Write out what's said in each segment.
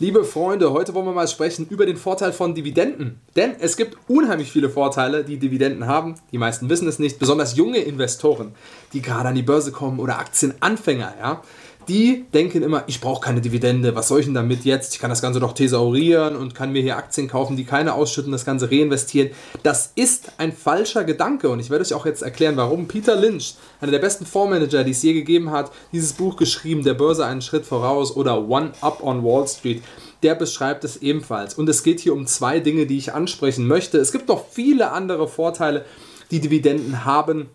Liebe Freunde, heute wollen wir mal sprechen über den Vorteil von Dividenden. Denn es gibt unheimlich viele Vorteile, die Dividenden haben. Die meisten wissen es nicht, besonders junge Investoren, die gerade an die Börse kommen oder Aktienanfänger, ja die denken immer, ich brauche keine Dividende, was soll ich denn damit jetzt? Ich kann das Ganze doch thesaurieren und kann mir hier Aktien kaufen, die keine ausschütten, das Ganze reinvestieren. Das ist ein falscher Gedanke und ich werde euch auch jetzt erklären, warum Peter Lynch, einer der besten Fondsmanager, die es je gegeben hat, dieses Buch geschrieben, Der Börse einen Schritt voraus oder One Up on Wall Street der beschreibt es ebenfalls. Und es geht hier um zwei Dinge, die ich ansprechen möchte. Es gibt noch viele andere Vorteile, die Dividenden haben.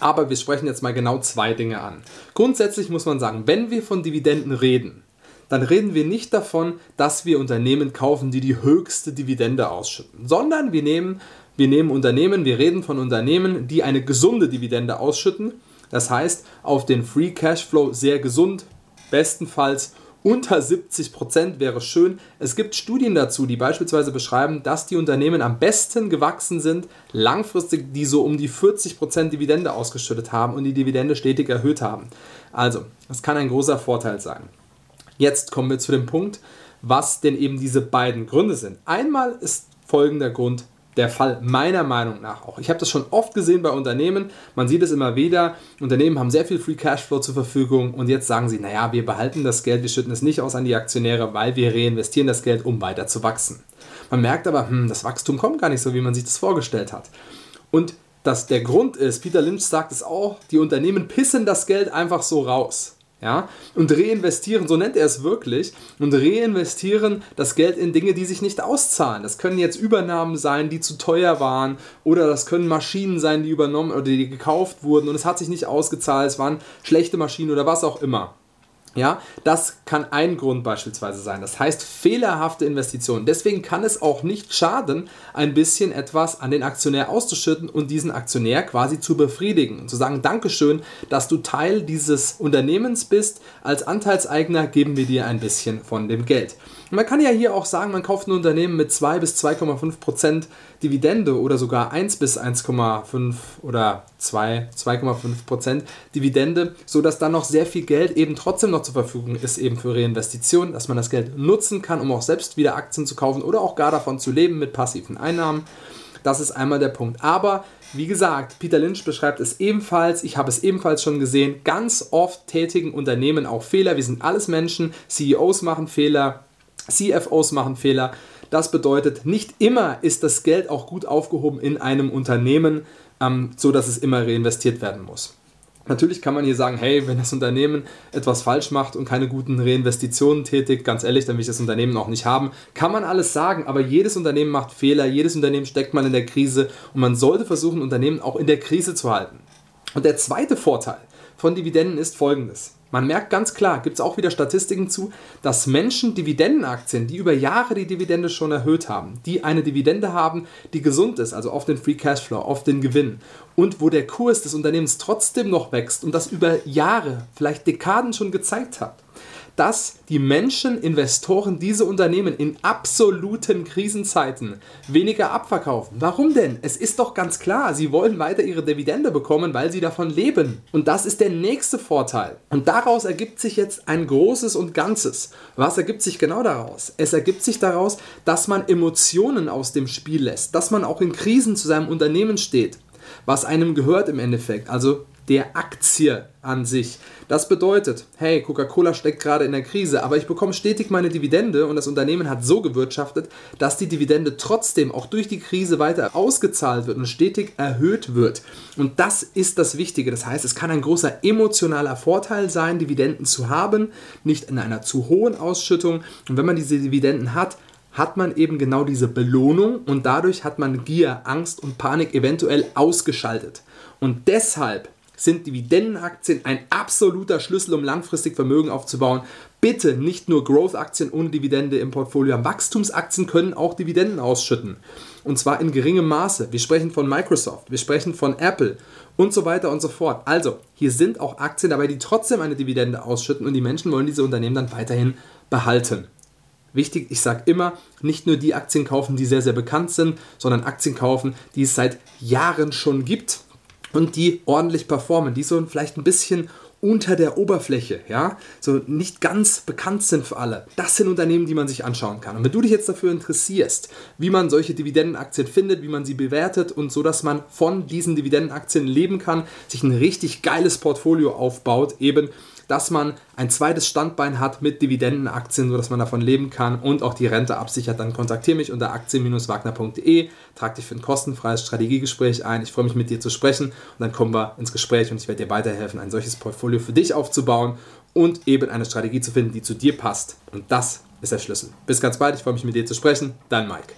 Aber wir sprechen jetzt mal genau zwei Dinge an. Grundsätzlich muss man sagen, wenn wir von Dividenden reden, dann reden wir nicht davon, dass wir Unternehmen kaufen, die die höchste Dividende ausschütten, sondern wir nehmen, wir nehmen Unternehmen, wir reden von Unternehmen, die eine gesunde Dividende ausschütten. Das heißt, auf den Free Cashflow sehr gesund, bestenfalls unter 70 Prozent wäre schön. Es gibt Studien dazu, die beispielsweise beschreiben, dass die Unternehmen am besten gewachsen sind, langfristig, die so um die 40 Prozent Dividende ausgeschüttet haben und die Dividende stetig erhöht haben. Also, das kann ein großer Vorteil sein. Jetzt kommen wir zu dem Punkt, was denn eben diese beiden Gründe sind. Einmal ist folgender Grund der Fall, meiner Meinung nach auch. Ich habe das schon oft gesehen bei Unternehmen, man sieht es immer wieder, Unternehmen haben sehr viel Free Cashflow zur Verfügung und jetzt sagen sie, naja, wir behalten das Geld, wir schütten es nicht aus an die Aktionäre, weil wir reinvestieren das Geld, um weiter zu wachsen. Man merkt aber, hm, das Wachstum kommt gar nicht so, wie man sich das vorgestellt hat. Und dass der Grund ist, Peter Lynch sagt es auch, die Unternehmen pissen das Geld einfach so raus ja, und reinvestieren, so nennt er es wirklich, und reinvestieren das Geld in Dinge, die sich nicht auszahlen. Das können jetzt Übernahmen sein, die zu teuer waren, oder das können Maschinen sein, die übernommen oder die gekauft wurden und es hat sich nicht ausgezahlt, es waren schlechte Maschinen oder was auch immer. Ja, das kann ein Grund beispielsweise sein. Das heißt fehlerhafte Investitionen. Deswegen kann es auch nicht schaden, ein bisschen etwas an den Aktionär auszuschütten und diesen Aktionär quasi zu befriedigen und zu sagen, Dankeschön, dass du Teil dieses Unternehmens bist. Als Anteilseigner geben wir dir ein bisschen von dem Geld. Man kann ja hier auch sagen, man kauft ein Unternehmen mit 2 bis 2,5 Prozent Dividende oder sogar 1 bis 1,5 oder 2, 2,5 Prozent Dividende, sodass dann noch sehr viel Geld eben trotzdem noch zur Verfügung ist, eben für Reinvestitionen, dass man das Geld nutzen kann, um auch selbst wieder Aktien zu kaufen oder auch gar davon zu leben mit passiven Einnahmen. Das ist einmal der Punkt. Aber wie gesagt, Peter Lynch beschreibt es ebenfalls, ich habe es ebenfalls schon gesehen, ganz oft tätigen Unternehmen auch Fehler. Wir sind alles Menschen, CEOs machen Fehler, CFOs machen Fehler. Das bedeutet, nicht immer ist das Geld auch gut aufgehoben in einem Unternehmen, ähm, so dass es immer reinvestiert werden muss. Natürlich kann man hier sagen, hey, wenn das Unternehmen etwas falsch macht und keine guten Reinvestitionen tätigt, ganz ehrlich, dann will ich das Unternehmen auch nicht haben. Kann man alles sagen, aber jedes Unternehmen macht Fehler, jedes Unternehmen steckt mal in der Krise und man sollte versuchen, Unternehmen auch in der Krise zu halten. Und der zweite Vorteil von Dividenden ist folgendes. Man merkt ganz klar, gibt es auch wieder Statistiken zu, dass Menschen Dividendenaktien, die über Jahre die Dividende schon erhöht haben, die eine Dividende haben, die gesund ist, also auf den Free Cashflow, auf den Gewinn. Und wo der Kurs des Unternehmens trotzdem noch wächst und das über Jahre, vielleicht Dekaden schon gezeigt hat, dass die Menschen, Investoren diese Unternehmen in absoluten Krisenzeiten weniger abverkaufen. Warum denn? Es ist doch ganz klar, sie wollen weiter ihre Dividende bekommen, weil sie davon leben. Und das ist der nächste Vorteil. Und daraus ergibt sich jetzt ein großes und Ganzes. Was ergibt sich genau daraus? Es ergibt sich daraus, dass man Emotionen aus dem Spiel lässt, dass man auch in Krisen zu seinem Unternehmen steht was einem gehört im Endeffekt. Also der Aktie an sich. Das bedeutet, hey, Coca-Cola steckt gerade in der Krise, aber ich bekomme stetig meine Dividende und das Unternehmen hat so gewirtschaftet, dass die Dividende trotzdem auch durch die Krise weiter ausgezahlt wird und stetig erhöht wird. Und das ist das Wichtige. Das heißt, es kann ein großer emotionaler Vorteil sein, Dividenden zu haben, nicht in einer zu hohen Ausschüttung. Und wenn man diese Dividenden hat, hat man eben genau diese Belohnung und dadurch hat man Gier, Angst und Panik eventuell ausgeschaltet. Und deshalb sind Dividendenaktien ein absoluter Schlüssel, um langfristig Vermögen aufzubauen. Bitte nicht nur Growth-Aktien ohne Dividende im Portfolio haben. Wachstumsaktien können auch Dividenden ausschütten. Und zwar in geringem Maße. Wir sprechen von Microsoft, wir sprechen von Apple und so weiter und so fort. Also, hier sind auch Aktien dabei, die trotzdem eine Dividende ausschütten und die Menschen wollen diese Unternehmen dann weiterhin behalten. Wichtig, ich sage immer, nicht nur die Aktien kaufen, die sehr, sehr bekannt sind, sondern Aktien kaufen, die es seit Jahren schon gibt und die ordentlich performen, die so vielleicht ein bisschen unter der Oberfläche, ja, so nicht ganz bekannt sind für alle. Das sind Unternehmen, die man sich anschauen kann. Und wenn du dich jetzt dafür interessierst, wie man solche Dividendenaktien findet, wie man sie bewertet und so, dass man von diesen Dividendenaktien leben kann, sich ein richtig geiles Portfolio aufbaut, eben dass man ein zweites Standbein hat mit Dividendenaktien, sodass man davon leben kann und auch die Rente absichert, dann kontaktiere mich unter aktien-wagner.de, trag dich für ein kostenfreies Strategiegespräch ein. Ich freue mich mit dir zu sprechen und dann kommen wir ins Gespräch und ich werde dir weiterhelfen, ein solches Portfolio für dich aufzubauen und eben eine Strategie zu finden, die zu dir passt. Und das ist der Schlüssel. Bis ganz bald, ich freue mich mit dir zu sprechen. Dein Mike.